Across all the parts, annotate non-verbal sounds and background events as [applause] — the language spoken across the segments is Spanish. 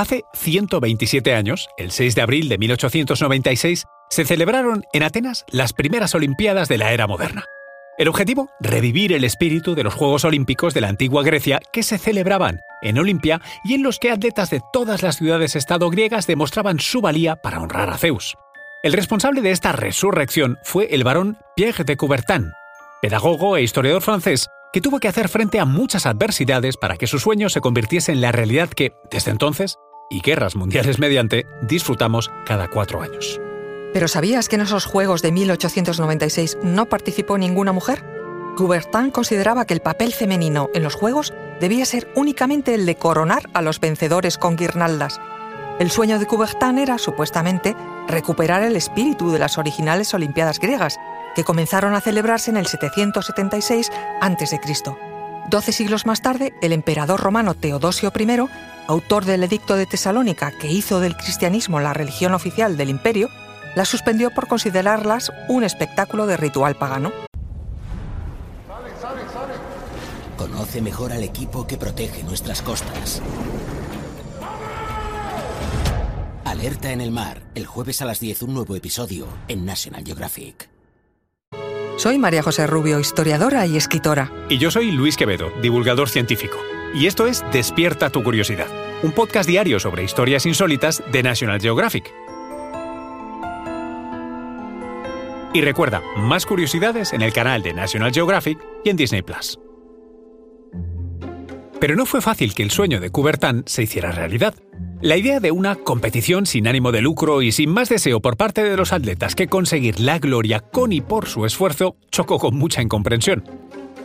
Hace 127 años, el 6 de abril de 1896, se celebraron en Atenas las primeras Olimpiadas de la era moderna. El objetivo, revivir el espíritu de los Juegos Olímpicos de la antigua Grecia que se celebraban en Olimpia y en los que atletas de todas las ciudades-estado griegas demostraban su valía para honrar a Zeus. El responsable de esta resurrección fue el barón Pierre de Coubertin, pedagogo e historiador francés que tuvo que hacer frente a muchas adversidades para que su sueño se convirtiese en la realidad que, desde entonces, y guerras mundiales mediante, disfrutamos cada cuatro años. ¿Pero sabías que en esos Juegos de 1896 no participó ninguna mujer? Coubertin consideraba que el papel femenino en los Juegos debía ser únicamente el de coronar a los vencedores con guirnaldas. El sueño de Coubertin era, supuestamente, recuperar el espíritu de las originales Olimpiadas griegas, que comenzaron a celebrarse en el 776 a.C. Doce siglos más tarde, el emperador romano Teodosio I, autor del Edicto de Tesalónica que hizo del cristianismo la religión oficial del imperio, las suspendió por considerarlas un espectáculo de ritual pagano. Conoce mejor al equipo que protege nuestras costas. Alerta en el mar, el jueves a las 10 un nuevo episodio en National Geographic. Soy María José Rubio, historiadora y escritora. Y yo soy Luis Quevedo, divulgador científico. Y esto es Despierta tu curiosidad, un podcast diario sobre historias insólitas de National Geographic. Y recuerda, más curiosidades en el canal de National Geographic y en Disney Plus. Pero no fue fácil que el sueño de Coubertin se hiciera realidad. La idea de una competición sin ánimo de lucro y sin más deseo por parte de los atletas que conseguir la gloria con y por su esfuerzo chocó con mucha incomprensión.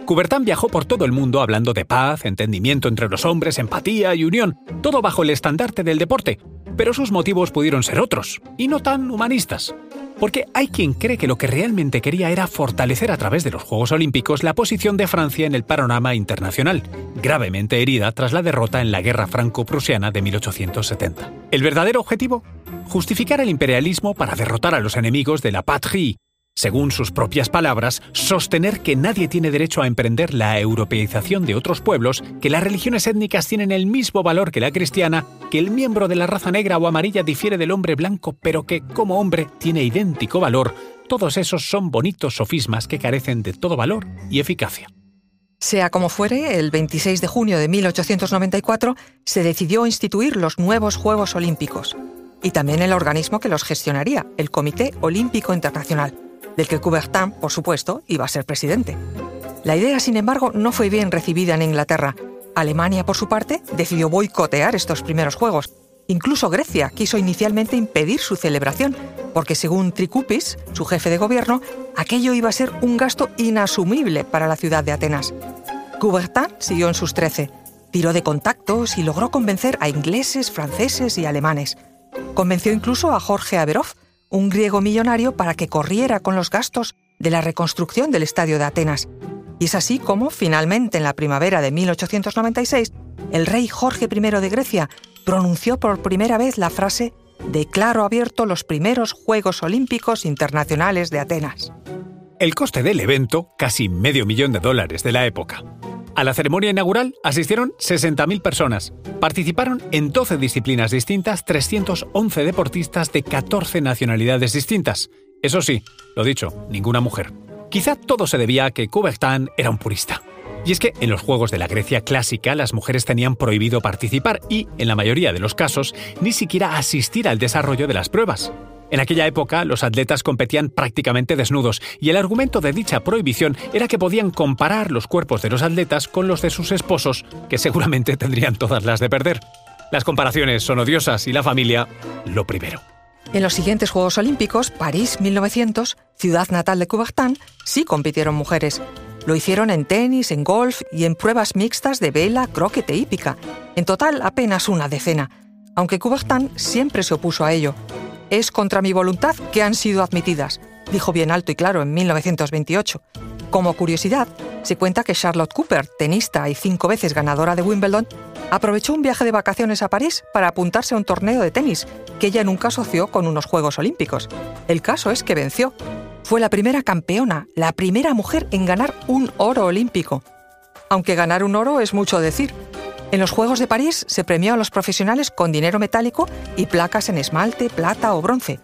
Coubertin viajó por todo el mundo hablando de paz, entendimiento entre los hombres, empatía y unión, todo bajo el estandarte del deporte, pero sus motivos pudieron ser otros, y no tan humanistas. Porque hay quien cree que lo que realmente quería era fortalecer a través de los Juegos Olímpicos la posición de Francia en el panorama internacional, gravemente herida tras la derrota en la Guerra Franco-Prusiana de 1870. ¿El verdadero objetivo? Justificar el imperialismo para derrotar a los enemigos de la patrie según sus propias palabras, sostener que nadie tiene derecho a emprender la europeización de otros pueblos, que las religiones étnicas tienen el mismo valor que la cristiana, que el miembro de la raza negra o amarilla difiere del hombre blanco, pero que como hombre tiene idéntico valor, todos esos son bonitos sofismas que carecen de todo valor y eficacia. Sea como fuere, el 26 de junio de 1894 se decidió instituir los nuevos Juegos Olímpicos y también el organismo que los gestionaría, el Comité Olímpico Internacional del que Coubertin, por supuesto, iba a ser presidente. La idea, sin embargo, no fue bien recibida en Inglaterra. Alemania, por su parte, decidió boicotear estos primeros Juegos. Incluso Grecia quiso inicialmente impedir su celebración, porque según Trikoupis, su jefe de gobierno, aquello iba a ser un gasto inasumible para la ciudad de Atenas. Coubertin siguió en sus trece, tiró de contactos y logró convencer a ingleses, franceses y alemanes. Convenció incluso a Jorge Averov, un griego millonario para que corriera con los gastos de la reconstrucción del estadio de Atenas. Y es así como, finalmente, en la primavera de 1896, el rey Jorge I de Grecia pronunció por primera vez la frase Declaro abierto los primeros Juegos Olímpicos Internacionales de Atenas. El coste del evento, casi medio millón de dólares de la época. A la ceremonia inaugural asistieron 60.000 personas. Participaron en 12 disciplinas distintas 311 deportistas de 14 nacionalidades distintas. Eso sí, lo dicho, ninguna mujer. Quizá todo se debía a que Coubertin era un purista. Y es que en los Juegos de la Grecia clásica las mujeres tenían prohibido participar y, en la mayoría de los casos, ni siquiera asistir al desarrollo de las pruebas. En aquella época, los atletas competían prácticamente desnudos, y el argumento de dicha prohibición era que podían comparar los cuerpos de los atletas con los de sus esposos, que seguramente [laughs] tendrían todas las de perder. Las comparaciones son odiosas y la familia, lo primero. En los siguientes Juegos Olímpicos, París 1900, ciudad natal de Coubertin, sí compitieron mujeres. Lo hicieron en tenis, en golf y en pruebas mixtas de vela, croquet e hípica. En total, apenas una decena. Aunque Coubertin siempre se opuso a ello. Es contra mi voluntad que han sido admitidas, dijo bien alto y claro en 1928. Como curiosidad, se cuenta que Charlotte Cooper, tenista y cinco veces ganadora de Wimbledon, aprovechó un viaje de vacaciones a París para apuntarse a un torneo de tenis, que ella nunca asoció con unos Juegos Olímpicos. El caso es que venció. Fue la primera campeona, la primera mujer en ganar un oro olímpico. Aunque ganar un oro es mucho decir. En los Juegos de París se premió a los profesionales con dinero metálico y placas en esmalte, plata o bronce.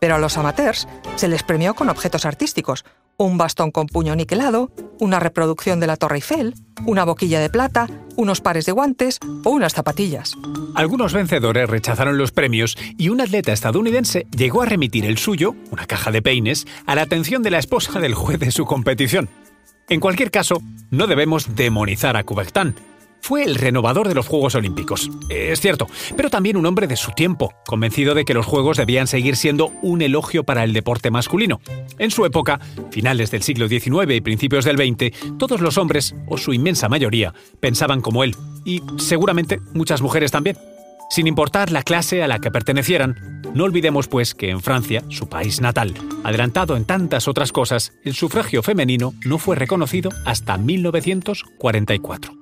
Pero a los amateurs se les premió con objetos artísticos, un bastón con puño niquelado, una reproducción de la Torre Eiffel, una boquilla de plata, unos pares de guantes o unas zapatillas. Algunos vencedores rechazaron los premios y un atleta estadounidense llegó a remitir el suyo, una caja de peines, a la atención de la esposa del juez de su competición. En cualquier caso, no debemos demonizar a Coubertin. Fue el renovador de los Juegos Olímpicos, es cierto, pero también un hombre de su tiempo, convencido de que los Juegos debían seguir siendo un elogio para el deporte masculino. En su época, finales del siglo XIX y principios del XX, todos los hombres, o su inmensa mayoría, pensaban como él, y seguramente muchas mujeres también. Sin importar la clase a la que pertenecieran, no olvidemos pues que en Francia, su país natal, adelantado en tantas otras cosas, el sufragio femenino no fue reconocido hasta 1944.